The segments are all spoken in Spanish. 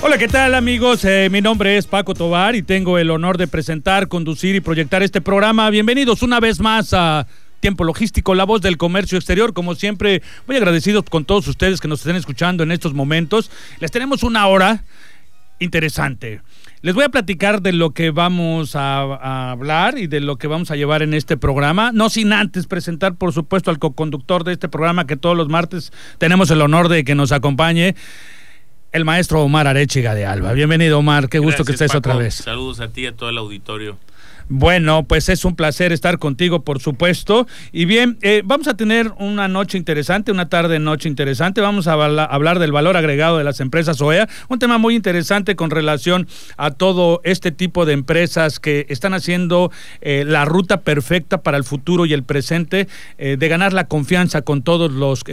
Hola, ¿qué tal amigos? Eh, mi nombre es Paco Tobar y tengo el honor de presentar, conducir y proyectar este programa. Bienvenidos una vez más a Tiempo Logístico, la voz del comercio exterior. Como siempre, muy agradecidos con todos ustedes que nos estén escuchando en estos momentos. Les tenemos una hora interesante. Les voy a platicar de lo que vamos a, hablar y de lo que vamos a llevar en este programa, no sin antes presentar, por supuesto, al co-conductor de este programa que todos los martes tenemos el honor de que nos acompañe, el maestro Omar Arechiga de Alba. Bienvenido, Omar, qué gusto que estés otra vez. Saludos a ti y a todo el auditorio. Bueno, pues es un placer estar contigo, por supuesto. Y bien, eh, vamos a tener una noche interesante, una tarde noche interesante. Vamos a hablar del valor agregado de las empresas OEA, un tema muy interesante con relación a todo este tipo de empresas que están haciendo eh, la ruta perfecta para el futuro y el presente eh, de ganar la confianza con todos los,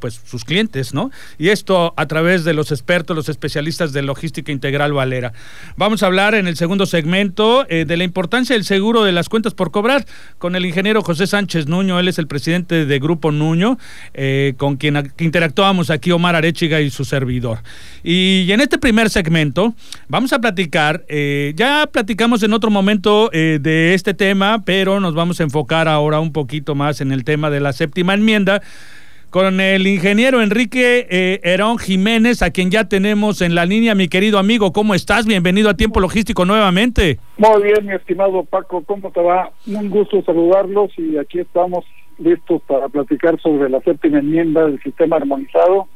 pues, sus clientes, ¿no? Y esto a través de los expertos, los especialistas de logística integral Valera. Vamos a hablar en el segundo segmento de la importancia el seguro de las cuentas por cobrar con el ingeniero José Sánchez Nuño, él es el presidente de Grupo Nuño, eh, con quien interactuamos aquí Omar Arechiga y su servidor. Y en este primer segmento vamos a platicar, eh, ya platicamos en otro momento eh, de este tema, pero nos vamos a enfocar ahora un poquito más en el tema de la séptima enmienda con el ingeniero Enrique eh, Herón Jiménez, a quien ya tenemos en la línea. Mi querido amigo, ¿cómo estás? Bienvenido a Tiempo Logístico nuevamente. Muy bien, mi estimado Paco, ¿cómo te va? Un gusto saludarlos y aquí estamos listos para platicar sobre la séptima enmienda del sistema armonizado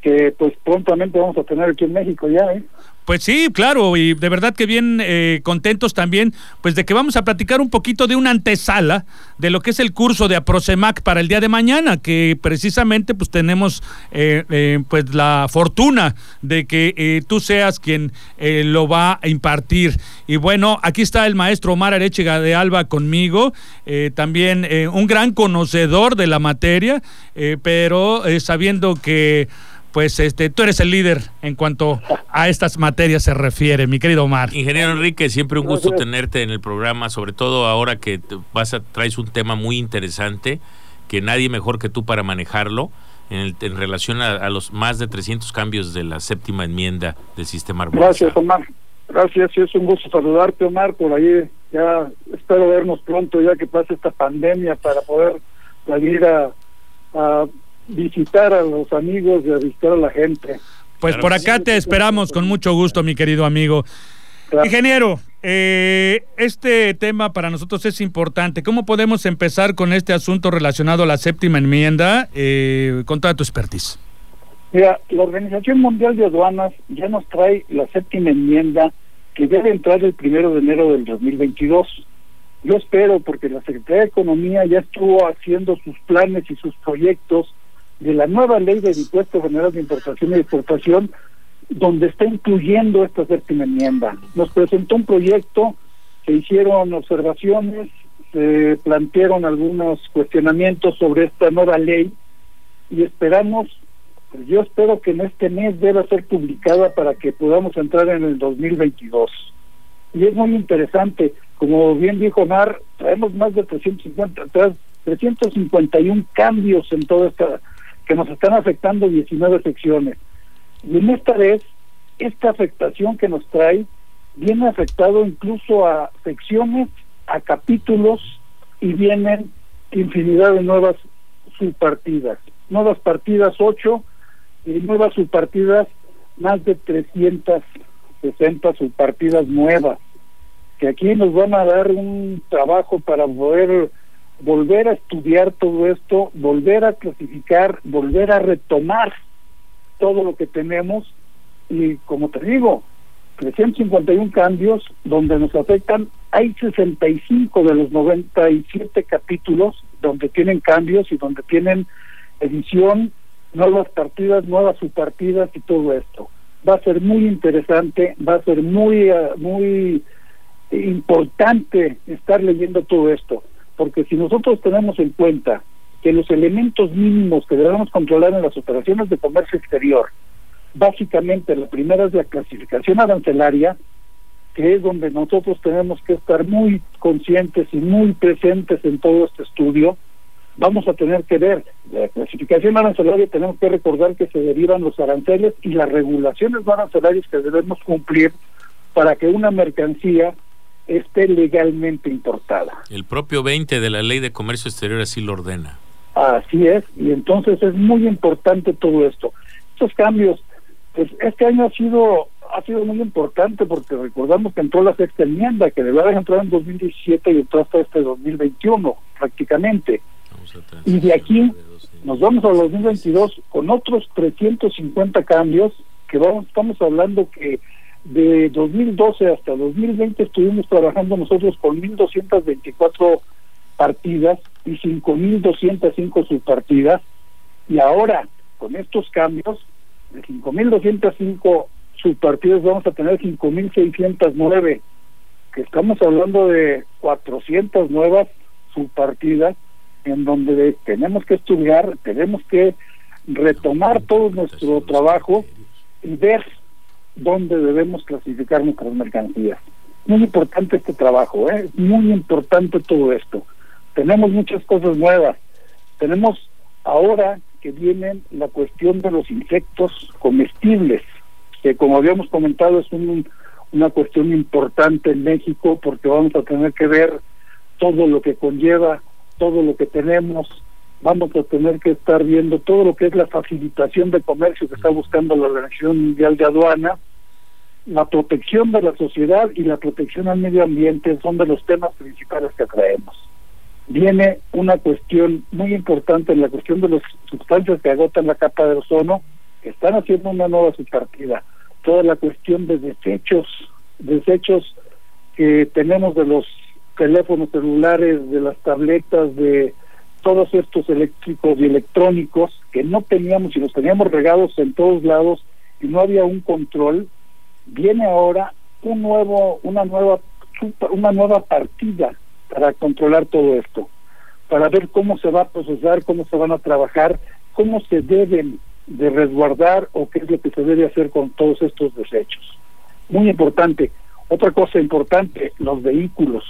que pues prontamente vamos a tener aquí en México ya, ¿eh? Pues sí, claro, y de verdad que bien eh, contentos también, pues de que vamos a platicar un poquito de una antesala de lo que es el curso de Aprosemac para el día de mañana, que precisamente pues tenemos eh, eh, pues la fortuna de que tú seas quien lo va a impartir. Y bueno, aquí está el maestro Omar Arechiga de Alba conmigo, también un gran conocedor de la materia, pero sabiendo que pues este, tú eres el líder en cuanto a estas materias se refiere, mi querido Omar. Ingeniero Enrique, siempre un gusto tenerte en el programa, sobre todo ahora que vas a, traes un tema muy interesante, que nadie mejor que tú para manejarlo, en, relación a, los más de 300 cambios de la séptima enmienda del sistema armonizado. Gracias, Omar. Gracias, es un gusto saludarte, Omar, por ahí. Ya espero vernos pronto, ya que pase esta pandemia, para poder salir a visitar a los amigos y a visitar a la gente. Pues por acá te esperamos con mucho gusto, mi querido amigo. Ingeniero, eh, este tema para nosotros es importante. ¿Cómo podemos empezar con este asunto relacionado a la séptima enmienda eh, con toda tu expertise? Mira, la Organización Mundial de Aduanas ya nos trae la séptima enmienda que debe entrar el primero de enero del 2022. Yo espero, porque la Secretaría de Economía ya estuvo haciendo sus planes y sus proyectos de la nueva ley de impuestos general de importación y exportación, donde está incluyendo esta séptima enmienda. Nos presentó un proyecto, se hicieron observaciones, se plantearon algunos cuestionamientos sobre esta nueva ley y esperamos, pues yo espero que en este mes deba ser publicada para que podamos entrar en el 2022. Y es muy interesante, como bien dijo Mar, traemos más de 350, 351 cambios en toda esta que nos están afectando 19 secciones. Y en esta vez, esta afectación que nos trae viene afectado incluso a secciones, a capítulos y vienen infinidad de nuevas subpartidas. Nuevas partidas 8 y nuevas subpartidas más de 360 subpartidas nuevas, que aquí nos van a dar un trabajo para poder volver a estudiar todo esto, volver a clasificar, volver a retomar todo lo que tenemos. Y como te digo, 351 cambios donde nos afectan, hay 65 de los 97 capítulos donde tienen cambios y donde tienen edición nuevas partidas, nuevas subpartidas y todo esto. Va a ser muy interesante, va a ser muy, eh, muy importante estar leyendo todo esto, porque si nosotros tenemos en cuenta que los elementos mínimos que debemos controlar en las operaciones de comercio exterior, básicamente la primera es la clasificación arancelaria, que es donde nosotros tenemos que estar muy conscientes y muy presentes en todo este estudio, vamos a tener que ver la clasificación arancelaria, tenemos que recordar que se derivan los aranceles y las regulaciones arancelarias que debemos cumplir para que una mercancía esté legalmente importada. El propio 20 de la Ley de Comercio Exterior así lo ordena. Así es, y entonces es muy importante todo esto. Estos cambios, pues este año ha sido ha sido muy importante porque recordamos que entró la sexta enmienda, que debe haber entrado en 2017 y entró hasta este 2021 prácticamente. Y de aquí nos vamos a 2022 con otros 350 cambios que vamos estamos hablando que de 2012 hasta 2020 estuvimos trabajando nosotros con 1.224 partidas y 5.205 subpartidas. Y ahora con estos cambios de 5.205 subpartidas vamos a tener 5.609 que estamos hablando de 400 nuevas subpartidas en donde tenemos que estudiar, tenemos que retomar todo nuestro trabajo y ver dónde debemos clasificar nuestras mercancías. Muy importante este trabajo, ¿eh? muy importante todo esto. Tenemos muchas cosas nuevas. Tenemos ahora que vienen la cuestión de los insectos comestibles, que como habíamos comentado es un, una cuestión importante en México porque vamos a tener que ver todo lo que conlleva, todo lo que tenemos, vamos a tener que estar viendo todo lo que es la facilitación de comercio que está buscando la Organización Mundial de Aduana, la protección de la sociedad y la protección al medio ambiente son de los temas principales que traemos. Viene una cuestión muy importante en la cuestión de las sustancias que agotan la capa de ozono, que están haciendo una nueva subpartida. Toda la cuestión de desechos, desechos que tenemos de los teléfonos celulares, de las tabletas, de todos estos eléctricos y electrónicos que no teníamos y los teníamos regados en todos lados y no había un control viene ahora un nuevo, una nueva, una nueva partida para controlar todo esto, para ver cómo se va a procesar, cómo se van a trabajar, cómo se deben de resguardar o qué es lo que se debe hacer con todos estos desechos. Muy importante. Otra cosa importante, los vehículos.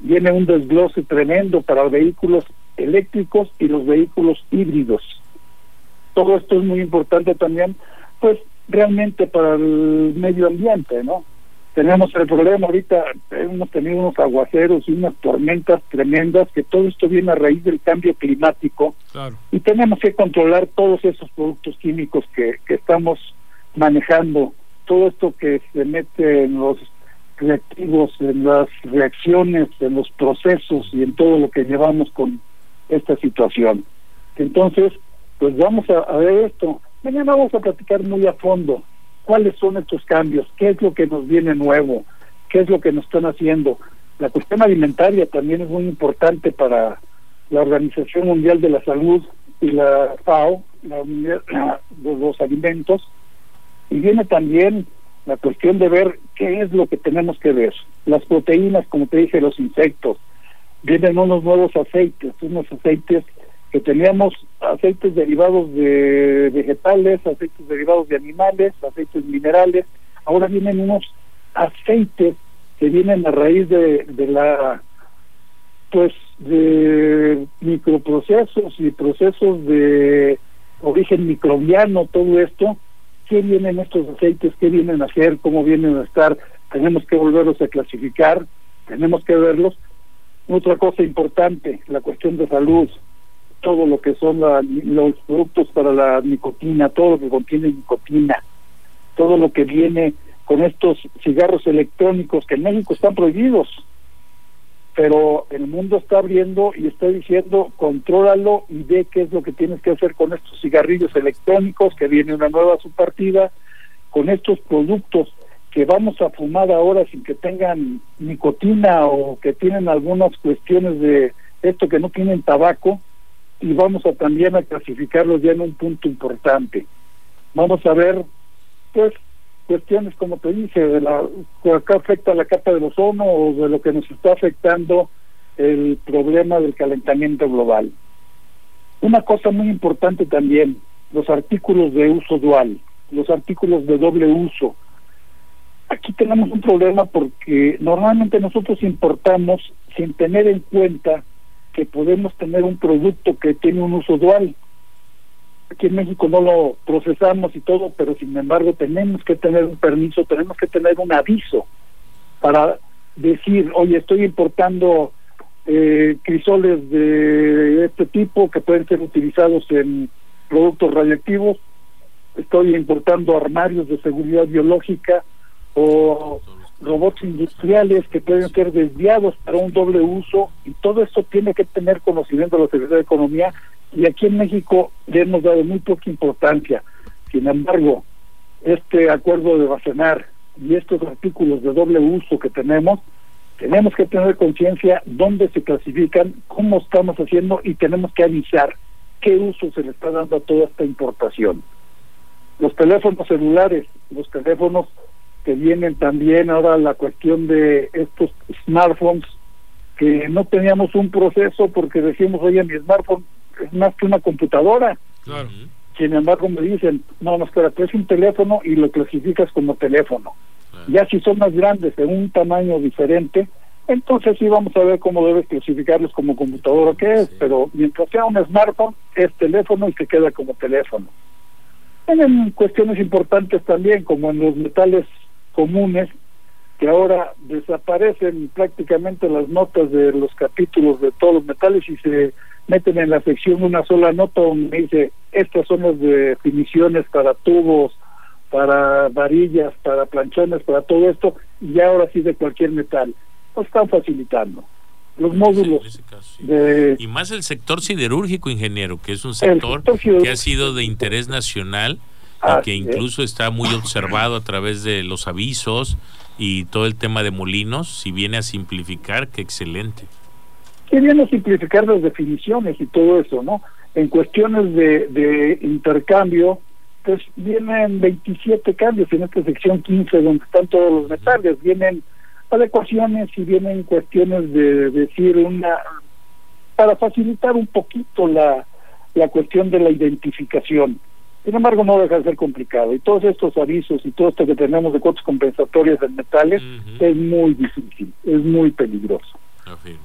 Viene un desglose tremendo para los vehículos eléctricos y los vehículos híbridos. Todo esto es muy importante también, pues realmente para el medio ambiente, ¿no? Tenemos el problema ahorita, hemos tenido unos aguaceros y unas tormentas tremendas, que todo esto viene a raíz del cambio climático y tenemos que controlar todos esos productos químicos que, que estamos manejando, todo esto que se mete en los reactivos, en las reacciones, en los procesos y en todo lo que llevamos con esta situación. Entonces, pues vamos a ver esto Mañana vamos a platicar muy a fondo cuáles son estos cambios, qué es lo que nos viene nuevo, qué es lo que nos están haciendo. La cuestión alimentaria también es muy importante para la Organización Mundial de la Salud y la FAO, la de los alimentos, y viene también la cuestión de ver qué es lo que tenemos que ver. Las proteínas, como te dije, los insectos, vienen unos nuevos aceites, unos aceites que teníamos aceites derivados de vegetales, aceites derivados de animales, aceites minerales, ahora vienen unos aceites que vienen a raíz de, la pues de microprocesos y procesos de origen microbiano, todo esto, qué vienen estos aceites, qué vienen a hacer, cómo vienen a estar, tenemos que volverlos a clasificar, tenemos que verlos. Otra cosa importante, la cuestión de salud, todo lo que son los productos para la nicotina, todo lo que contiene nicotina, todo lo que viene con estos cigarros electrónicos que en México están prohibidos, pero el mundo está abriendo y está diciendo contrólalo y ve qué es lo que tienes que hacer con estos cigarrillos electrónicos, que viene una nueva subpartida, con estos productos que vamos a fumar ahora sin que tengan nicotina o que tienen algunas cuestiones de esto que no tienen tabaco, y vamos a también a clasificarlos ya en un punto importante. Vamos a ver, pues, cuestiones como te dije, de la acá afecta la capa del ozono o de lo que nos está afectando el problema del calentamiento global. Una cosa muy importante también, los artículos de uso dual, los artículos de doble uso. Aquí tenemos un problema porque normalmente nosotros importamos sin tener en cuenta que podemos tener un producto que tiene un uso dual. Aquí en México no lo procesamos y todo, pero sin embargo tenemos que tener un permiso, tenemos que tener un aviso para decir, oye, estoy importando eh, crisoles de este tipo que pueden ser utilizados en productos radioactivos, estoy importando armarios de seguridad biológica o robots industriales que pueden ser desviados para un doble uso y todo esto tiene que tener conocimiento de la Secretaría de Economía y aquí en México le hemos dado muy poca importancia. Sin embargo, este acuerdo de Bacenar y estos artículos de doble uso que tenemos, tenemos que tener conciencia dónde se clasifican, cómo estamos haciendo y tenemos que avisar qué uso se le está dando a toda esta importación. Los teléfonos celulares, los teléfonos que vienen también ahora la cuestión de estos smartphones, que no teníamos un proceso porque decimos, oye, mi smartphone es más que una computadora. Sin embargo, me dicen, no, no, espérate, es un teléfono y lo clasificas como teléfono. Ya si son más grandes, de un tamaño diferente, entonces sí vamos a ver cómo debes clasificarlos como computadora que es, pero mientras sea un smartphone, es teléfono y se queda como teléfono. Tienen cuestiones importantes también, como en los metales comunes, que ahora desaparecen prácticamente las notas de los capítulos de todos los metales y se meten en la sección una sola nota donde dice, estas son las definiciones para tubos, para varillas, para planchones, para todo esto, y ahora sí de cualquier metal. Lo están facilitando. Los módulos de... Y más el sector siderúrgico, ingeniero, que es un sector, que ha sido de interés nacional y que incluso está muy observado a través de los avisos y todo el tema de molinos, si viene a simplificar, qué excelente. Que viene a simplificar las definiciones y todo eso, ¿no? En cuestiones de, de intercambio, pues vienen 27 cambios en esta sección 15 donde están todos los metales, vienen adecuaciones y vienen cuestiones de decir una para facilitar un poquito la, la cuestión de la identificación. Sin embargo, no deja de ser complicado. Y todos estos avisos y todo esto que tenemos de cuotas compensatorias en metales es muy difícil, es muy peligroso.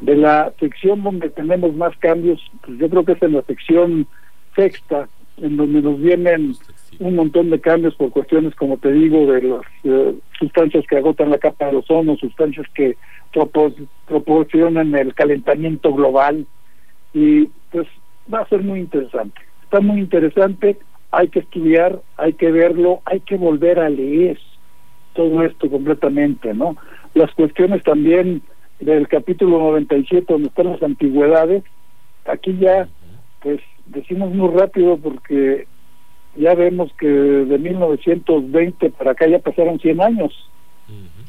De la sección donde tenemos más cambios, pues yo creo que es en la sección sexta, en donde nos vienen un montón de cambios por cuestiones, como te digo, de las eh, sustancias que agotan la capa de ozono, sustancias que proporcionan el calentamiento global. Y pues va a ser muy interesante. Está muy interesante hay que estudiar, hay que verlo, hay que volver a leer todo esto completamente, ¿no? Las cuestiones también del capítulo 97 donde están las antigüedades, aquí ya pues decimos muy rápido porque ya vemos que de 1920 para acá ya pasaron 100 años.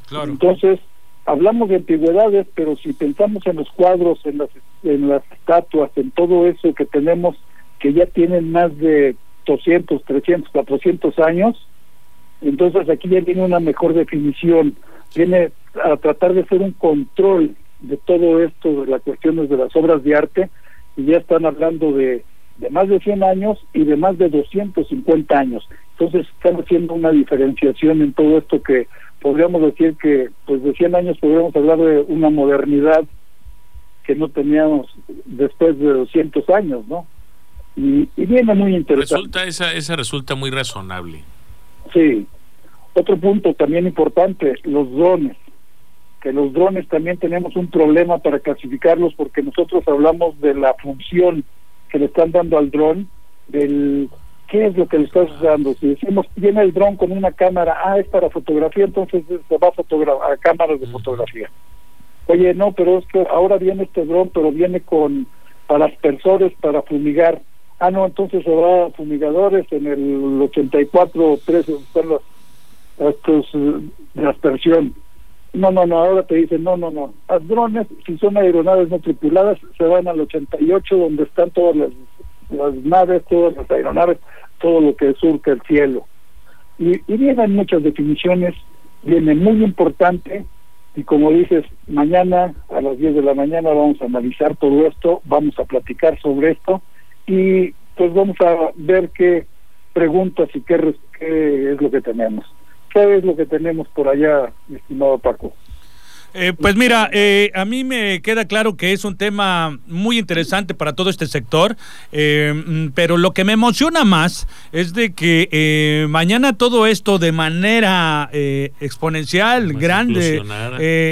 Claro. Entonces, hablamos de antigüedades, pero si pensamos en los cuadros, en las, en las estatuas, en todo eso que tenemos que ya tienen más de 200, 300, 400 años, entonces aquí ya viene una mejor definición, viene a tratar de hacer un control de todo esto, de las cuestiones de las obras de arte, y ya están hablando de, de más de 100 años y de más de 250 años. Entonces están haciendo una diferenciación en todo esto que podríamos decir que pues de 100 años podríamos hablar de una modernidad que no teníamos después de 200 años, ¿no? Y, viene muy interesante. Resulta esa, esa resulta muy razonable. Sí. Otro punto también importante, los drones. Que los drones también tenemos un problema para clasificarlos porque nosotros hablamos de la función que le están dando al dron, del qué es lo que le estás dando. Si decimos, viene el dron con una cámara, ah, es para fotografía, entonces se va a, fotogra a cámaras de fotografía. Oye, no, pero es que ahora viene este dron, pero viene con para aspersores para fumigar ah, no, entonces se va a fumigadores en el 84 13 están los estos eh, de aspersión. No, no, no, ahora te dicen, no, no, no. Las drones, si son aeronaves no tripuladas, se van al 88 donde están todas las las naves, todas las aeronaves, todo lo que surca el cielo. Y, y vienen muchas definiciones, viene muy importante, y como dices, mañana a las 10 de la mañana vamos a analizar todo esto, vamos a platicar sobre esto, y pues vamos a ver qué preguntas y qué, qué es lo que tenemos. ¿Qué es lo que tenemos por allá, estimado Paco? Eh, pues mira, eh, a mí me queda claro que es un tema muy interesante para todo este sector, eh, mm, pero lo que me emociona más es de que mañana todo esto de manera exponencial, grande,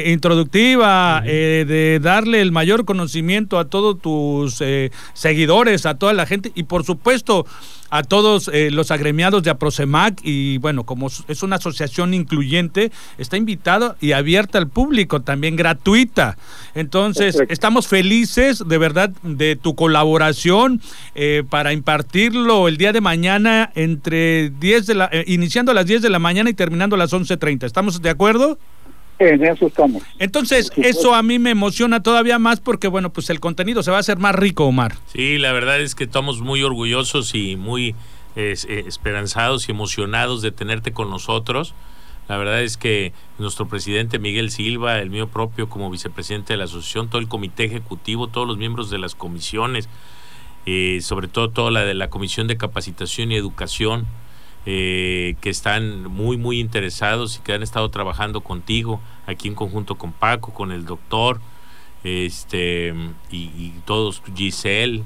introductiva, de darle el mayor conocimiento a todos tus seguidores, a toda la gente y por supuesto a todos eh, los agremiados de Aprosemac y bueno, como es una asociación incluyente, está invitada y abierta al público, también gratuita. Entonces, estamos felices de verdad de tu colaboración eh, para impartirlo el día de mañana entre 10 de la, eh, iniciando a las 10 de la mañana y terminando a las 11.30. ¿Estamos de acuerdo? En eso estamos. Entonces, eso a mí me emociona todavía más porque, bueno, pues el contenido se va a hacer más rico, Omar. Sí, la verdad es que estamos muy orgullosos y muy eh, esperanzados y emocionados de tenerte con nosotros. La verdad es que nuestro presidente Miguel Silva, el mío propio como vicepresidente de la asociación, todo el comité ejecutivo, todos los miembros de las comisiones, eh, sobre todo toda la de la comisión de capacitación y educación, eh, que están muy, muy interesados y que han estado trabajando contigo, aquí en conjunto con Paco, con el doctor, este, y, todos, Giselle,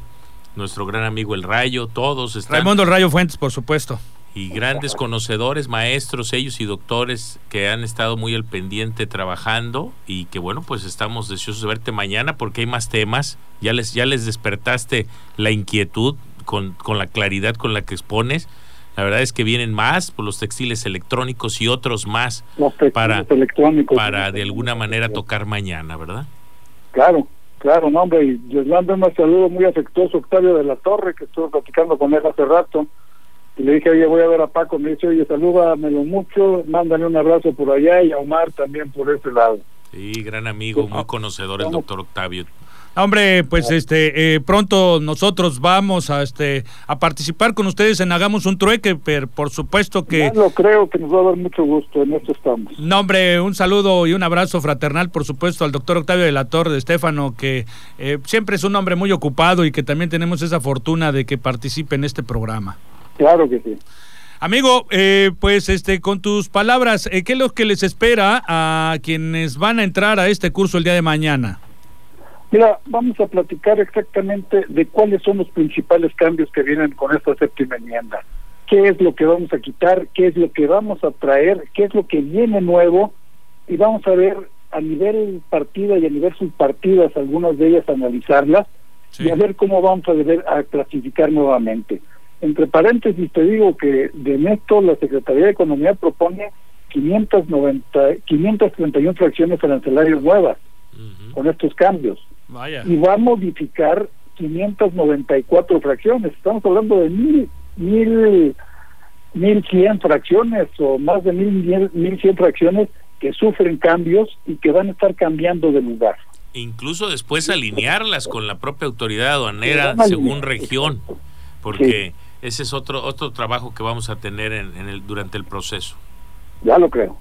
nuestro gran amigo El Rayo, todos están. Raimundo El Rayo Fuentes, por supuesto. Y grandes conocedores, maestros, ellos y doctores que han estado muy al pendiente trabajando y que bueno, pues estamos deseosos de verte mañana porque hay más temas. Ya les, ya les despertaste la inquietud con, con la claridad con la que expones la verdad es que vienen más por los textiles electrónicos y otros más para, para de alguna manera tocar mañana, ¿verdad? Claro, claro, no, hombre, y les mando un saludo muy afectuoso Octavio de la Torre, que estuve platicando con él hace rato, y le dije, oye, voy a ver a Paco, me dice, oye, salúdamelo mucho, mándale un abrazo por allá, y a Omar también por ese lado. Sí, gran amigo, muy conocedor el doctor Octavio. Hombre, pues este eh, pronto nosotros vamos a este a participar con ustedes en hagamos un trueque, pero por supuesto que no creo que nos va a dar mucho gusto, en esto estamos. No, hombre, un saludo y un abrazo fraternal, por supuesto, al doctor Octavio de la Torre de Estefano, que eh, siempre es un hombre muy ocupado y que también tenemos esa fortuna de que participe en este programa. Claro que sí. Amigo, eh, pues este, con tus palabras, ¿qué es lo que les espera a quienes van a entrar a este curso el día de mañana? Mira, vamos a platicar exactamente de cuáles son los principales cambios que vienen con esta séptima enmienda. ¿Qué es lo que vamos a quitar? ¿Qué es lo que vamos a traer? ¿Qué es lo que viene nuevo? Y vamos a ver a nivel partida y a nivel subpartidas, algunas de ellas analizarlas y a ver cómo vamos a deber a clasificar nuevamente. Entre paréntesis te digo que de esto la Secretaría de Economía propone 590, 531 fracciones arancelarias nuevas con estos cambios y va a modificar 594 fracciones. Estamos hablando de mil, mil, mil cien fracciones o más de mil, mil cien fracciones que sufren cambios y que van a estar cambiando de lugar. Incluso después alinearlas con la propia autoridad aduanera según región, porque ese es otro otro trabajo que vamos a tener en, en el, durante el proceso. Ya lo creo.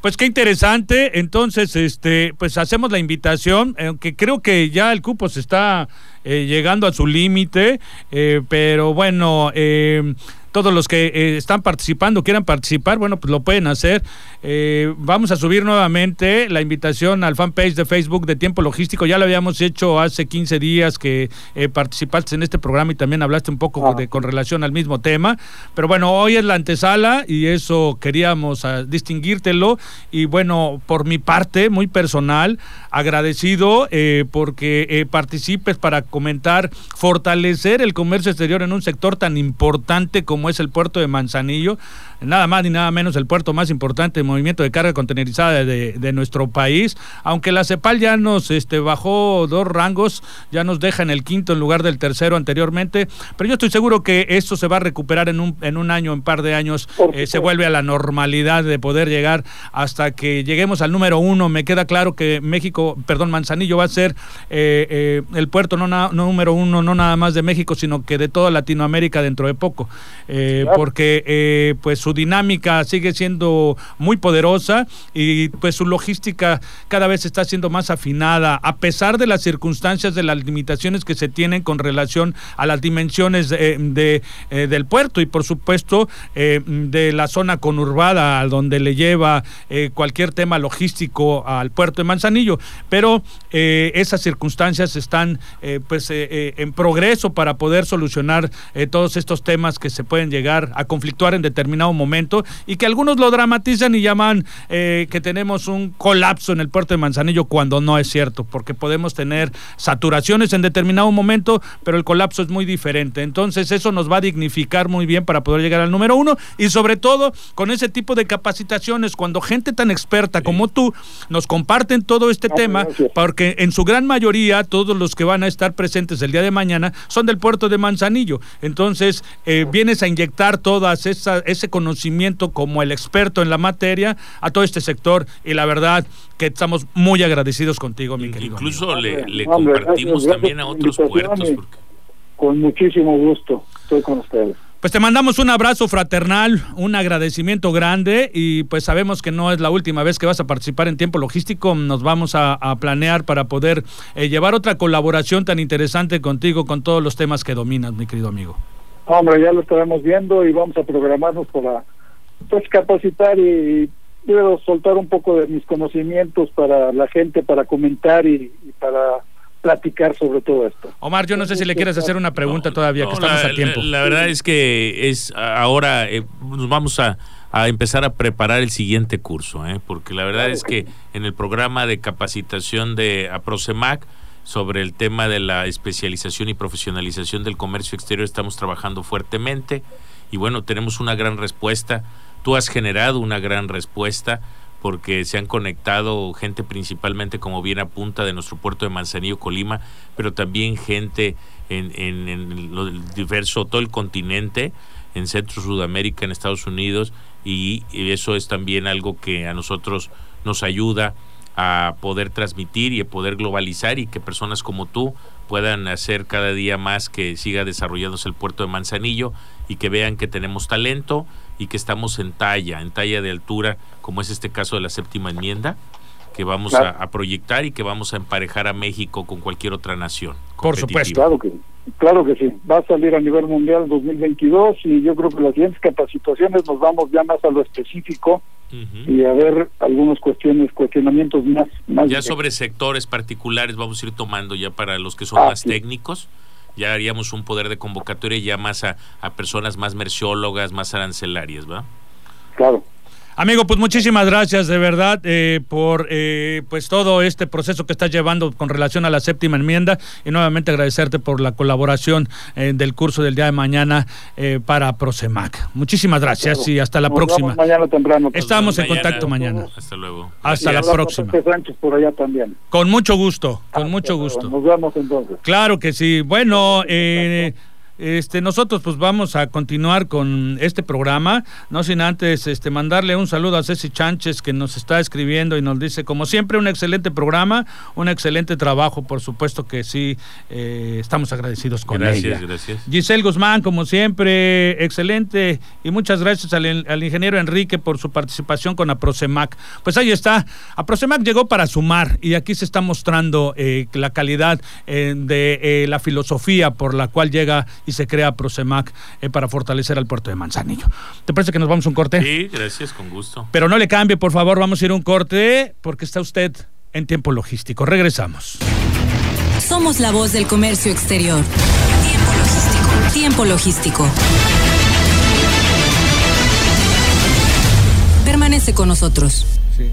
Pues qué interesante. Entonces, este, pues hacemos la invitación, aunque creo que ya el cupo se está eh, llegando a su límite, eh, pero bueno, eh, todos los que eh, están participando, quieran participar, bueno, pues lo pueden hacer. Eh, vamos a subir nuevamente la invitación al fanpage de Facebook de Tiempo Logístico. Ya lo habíamos hecho hace 15 días que eh, participaste en este programa y también hablaste un poco de, con relación al mismo tema. Pero bueno, hoy es la antesala y eso queríamos uh, distinguírtelo. Y bueno, por mi parte, muy personal, agradecido porque participes para comentar, fortalecer el comercio exterior en un sector tan importante como es el puerto de Manzanillo, nada más ni nada menos el puerto más importante de movimiento de carga contenerizada de, nuestro país, aunque la CEPAL ya nos este, bajó dos rangos, ya nos deja en el quinto en lugar del tercero anteriormente, pero yo estoy seguro que esto se va a recuperar en un, en un año, en un par de años, eh, se vuelve a la normalidad de poder llegar hasta que lleguemos al número uno. Me queda claro que México, perdón, Manzanillo va a ser eh, eh, el puerto no, número uno, no nada más de México, sino que de toda Latinoamérica dentro de poco, porque pues su dinámica sigue siendo muy poderosa y pues su logística cada vez está siendo más afinada, a pesar de las circunstancias, de las limitaciones que se tienen con relación a las dimensiones de, del puerto y por supuesto de la zona conurbada, a donde le lleva eh, cualquier tema logístico al puerto de Manzanillo, pero eh, esas circunstancias están eh, pues en progreso para poder solucionar todos estos temas que se pueden llegar a conflictuar en determinado momento y que algunos lo dramatizan y llaman que tenemos un colapso en el puerto de Manzanillo cuando no es cierto, porque podemos tener saturaciones en determinado momento, pero el colapso es muy diferente. Entonces eso nos va a dignificar muy bien para poder llegar al número uno y sobre todo con ese tipo de capacitaciones, cuando gente tan experta como tú nos comparten todo este tema, porque en su gran mayoría todos los que van a estar presentes el día de mañana son del puerto de Manzanillo. Entonces, eh, vienes a inyectar todo ese conocimiento como el experto en la materia a todo este sector y la verdad que estamos muy agradecidos contigo, mi querido. Incluso le, compartimos también a otros puertos. Con muchísimo gusto, estoy con ustedes. Pues te mandamos un abrazo fraternal, un agradecimiento grande y pues sabemos que no es la última vez que vas a participar en tiempo logístico. Nos vamos a, planear para poder eh, llevar otra colaboración tan interesante contigo con todos los temas que dominas, mi querido amigo. Hombre, ya lo estaremos viendo y vamos a programarnos para pues, capacitar y, soltar un poco de mis conocimientos para la gente, para comentar y para platicar sobre todo esto. Omar, yo no sé si le quieres hacer una pregunta todavía, que estamos a tiempo. La, verdad es que es ahora eh, nos vamos a, empezar a preparar el siguiente curso, ¿eh? porque la verdad es que en el programa de capacitación de APROCEMAC sobre el tema de la especialización y profesionalización del comercio exterior estamos trabajando fuertemente y bueno, tenemos una gran respuesta. Tú has generado una gran respuesta porque se han conectado gente principalmente, como bien apunta, de nuestro puerto de Manzanillo, Colima, pero también gente en, en, lo diverso, todo el continente, en Centro Sudamérica, en Estados Unidos, y, eso es también algo que a nosotros nos ayuda a poder transmitir y a poder globalizar y que personas como tú puedan hacer cada día más que siga desarrollándose el puerto de Manzanillo y que vean que tenemos talento y que estamos en talla, en talla de altura, como es este caso de la séptima enmienda, que vamos a, proyectar y que vamos a emparejar a México con cualquier otra nación. Por supuesto. Claro que, claro que sí. Va a salir a nivel mundial 2022 y yo creo que las siguientes capacitaciones nos vamos ya más a lo específico y a ver algunas cuestiones, cuestionamientos más. más ya sobre sectores particulares vamos a ir tomando ya para los que son ah, más técnicos ya haríamos un poder de convocatoria ya más a, a personas más merciólogas, más arancelarias, ¿va? Claro. Amigo, pues muchísimas gracias de verdad eh, por eh, pues todo este proceso que estás llevando con relación a la séptima enmienda y nuevamente agradecerte por la colaboración eh, del curso del día de mañana para Prosemac. Muchísimas gracias y hasta la próxima. Mañana temprano. Estamos en contacto mañana. Hasta luego. Hasta la próxima. por allá también. Con mucho gusto, con ah, mucho gusto. Nos vemos entonces. Claro que sí. Bueno, eh, este, nosotros pues vamos a continuar con este programa, no sin antes este, mandarle un saludo a Ceci Chánchez que nos está escribiendo y nos dice, como siempre, un excelente programa, un excelente trabajo, por supuesto que sí, eh, estamos agradecidos con gracias, Gracias. Giselle Guzmán, como siempre, excelente, y muchas gracias al, ingeniero Enrique por su participación con Aprosemac. Pues ahí está, Aprosemac llegó para sumar y aquí se está mostrando eh, la calidad eh, de la filosofía por la cual llega y se crea Prosemac eh, para fortalecer al puerto de Manzanillo. ¿Te parece que nos vamos a un corte? Sí, gracias, con gusto. Pero no le cambie, por favor, vamos a ir a un corte porque está usted en tiempo logístico. Regresamos. Somos la voz del comercio exterior. Tiempo logístico. Tiempo logístico. Permanece con nosotros. Sí.